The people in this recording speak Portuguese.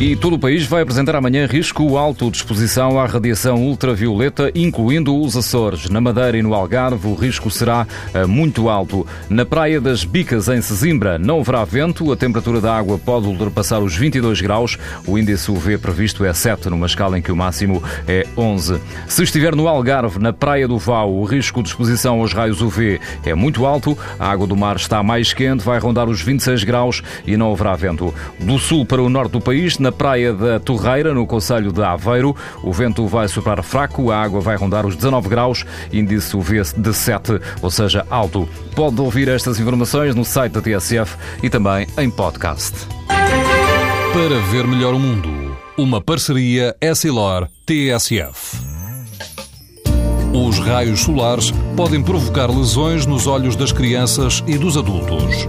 E todo o país vai apresentar amanhã risco alto de exposição à radiação ultravioleta, incluindo os Açores. Na Madeira e no Algarve, o risco será eh, muito alto. Na Praia das Bicas, em Sesimbra, não haverá vento, a temperatura da água pode ultrapassar os 22 graus. O índice UV previsto é 7, numa escala em que o máximo é 11. Se estiver no Algarve, na Praia do Val, o risco de exposição aos raios UV é muito alto. A água do mar está mais quente, vai rondar os 26 graus e não haverá vento. Do sul para o norte do país, na praia da Torreira, no Conselho de Aveiro, o vento vai soprar fraco, a água vai rondar os 19 graus, índice UV de 7, ou seja, alto. Pode ouvir estas informações no site da TSF e também em podcast. Para ver melhor o mundo, uma parceria Essilor-TSF. Os raios solares podem provocar lesões nos olhos das crianças e dos adultos.